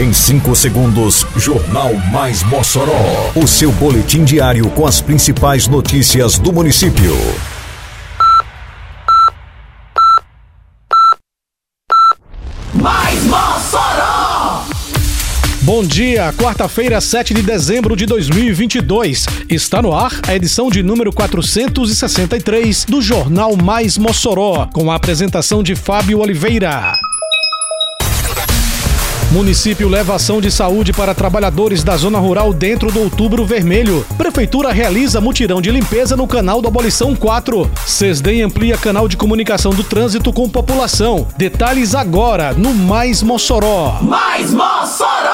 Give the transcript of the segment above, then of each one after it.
Em 5 segundos, Jornal Mais Mossoró. O seu boletim diário com as principais notícias do município. Mais Mossoró! Bom dia, quarta-feira, 7 de dezembro de 2022. Está no ar a edição de número 463 do Jornal Mais Mossoró, com a apresentação de Fábio Oliveira. Município leva ação de saúde para trabalhadores da zona rural dentro do Outubro Vermelho. Prefeitura realiza mutirão de limpeza no canal do Abolição 4. Sesdem amplia canal de comunicação do trânsito com população. Detalhes agora no Mais Mossoró. Mais Mossoró!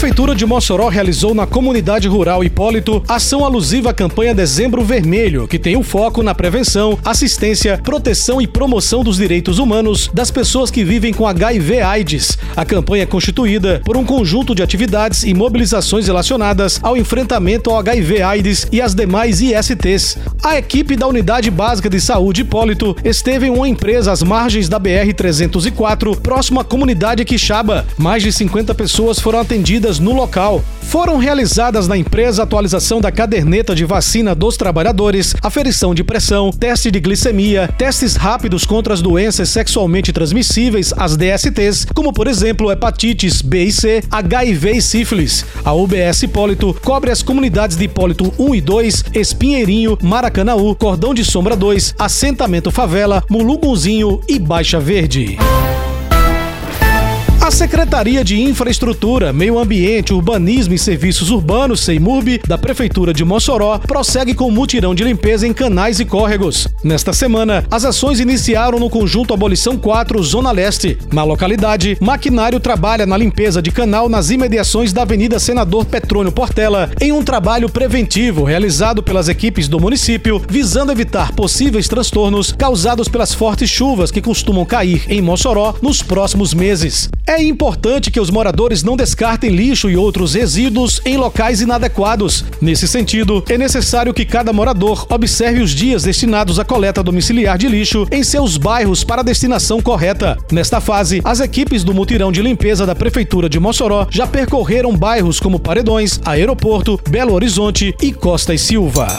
A Prefeitura de Mossoró realizou na comunidade rural Hipólito ação alusiva à campanha Dezembro Vermelho, que tem o foco na prevenção, assistência, proteção e promoção dos direitos humanos das pessoas que vivem com HIV/AIDS. A campanha é constituída por um conjunto de atividades e mobilizações relacionadas ao enfrentamento ao HIV/AIDS e às demais ISTs. A equipe da Unidade Básica de Saúde Hipólito esteve em uma empresa às margens da BR 304, próximo à comunidade Quixaba. Mais de 50 pessoas foram atendidas no local. Foram realizadas na empresa atualização da caderneta de vacina dos trabalhadores, aferição de pressão, teste de glicemia, testes rápidos contra as doenças sexualmente transmissíveis, as DSTs, como por exemplo hepatites B e C, HIV e sífilis. A UBS Hipólito cobre as comunidades de Hipólito 1 e 2, Espinheirinho, Maracanaú, Cordão de Sombra 2, Assentamento Favela, Mulugunzinho e Baixa Verde. A Secretaria de Infraestrutura, Meio Ambiente, Urbanismo e Serviços Urbanos, CEIMURB, da Prefeitura de Mossoró, prossegue com mutirão de limpeza em canais e córregos. Nesta semana, as ações iniciaram no conjunto Abolição 4, Zona Leste. Na localidade, maquinário trabalha na limpeza de canal nas imediações da Avenida Senador Petrônio Portela, em um trabalho preventivo realizado pelas equipes do município, visando evitar possíveis transtornos causados pelas fortes chuvas que costumam cair em Mossoró nos próximos meses. É importante que os moradores não descartem lixo e outros resíduos em locais inadequados. Nesse sentido, é necessário que cada morador observe os dias destinados à coleta domiciliar de lixo em seus bairros para a destinação correta. Nesta fase, as equipes do mutirão de limpeza da Prefeitura de Mossoró já percorreram bairros como Paredões, Aeroporto, Belo Horizonte e Costa e Silva.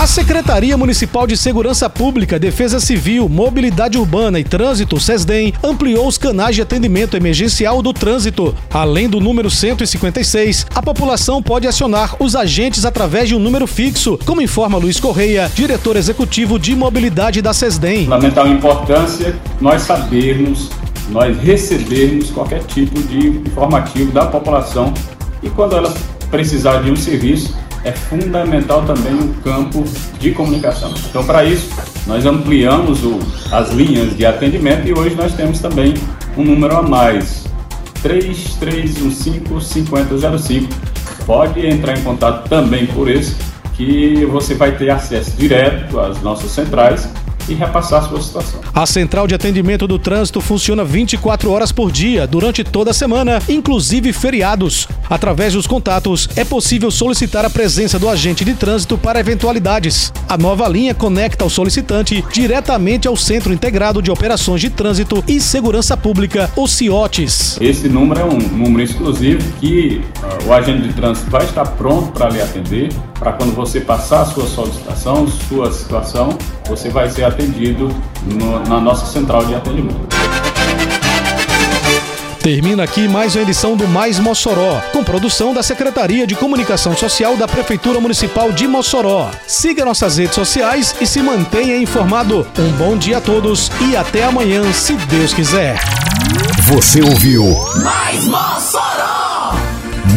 A Secretaria Municipal de Segurança Pública, Defesa Civil, Mobilidade Urbana e Trânsito, SESDEM, ampliou os canais de atendimento emergencial do trânsito. Além do número 156, a população pode acionar os agentes através de um número fixo, como informa Luiz Correia, diretor executivo de mobilidade da SESDEM. Fundamental importância nós sabermos, nós recebermos qualquer tipo de informativo da população e quando ela precisar de um serviço, é fundamental também o campo de comunicação. Então, para isso, nós ampliamos o, as linhas de atendimento e hoje nós temos também um número a mais, 3315-5005. Pode entrar em contato também por esse, que você vai ter acesso direto às nossas centrais e repassar a sua situação. A central de atendimento do trânsito funciona 24 horas por dia, durante toda a semana, inclusive feriados. Através dos contatos, é possível solicitar a presença do agente de trânsito para eventualidades. A nova linha conecta o solicitante diretamente ao Centro Integrado de Operações de Trânsito e Segurança Pública, o CIOTES. Esse número é um número exclusivo que o agente de trânsito vai estar pronto para lhe atender, para quando você passar a sua solicitação, sua situação, você vai ser atendido no, na nossa central de atendimento. Termina aqui mais uma edição do Mais Mossoró, com produção da Secretaria de Comunicação Social da Prefeitura Municipal de Mossoró. Siga nossas redes sociais e se mantenha informado. Um bom dia a todos e até amanhã, se Deus quiser. Você ouviu Mais Mossoró!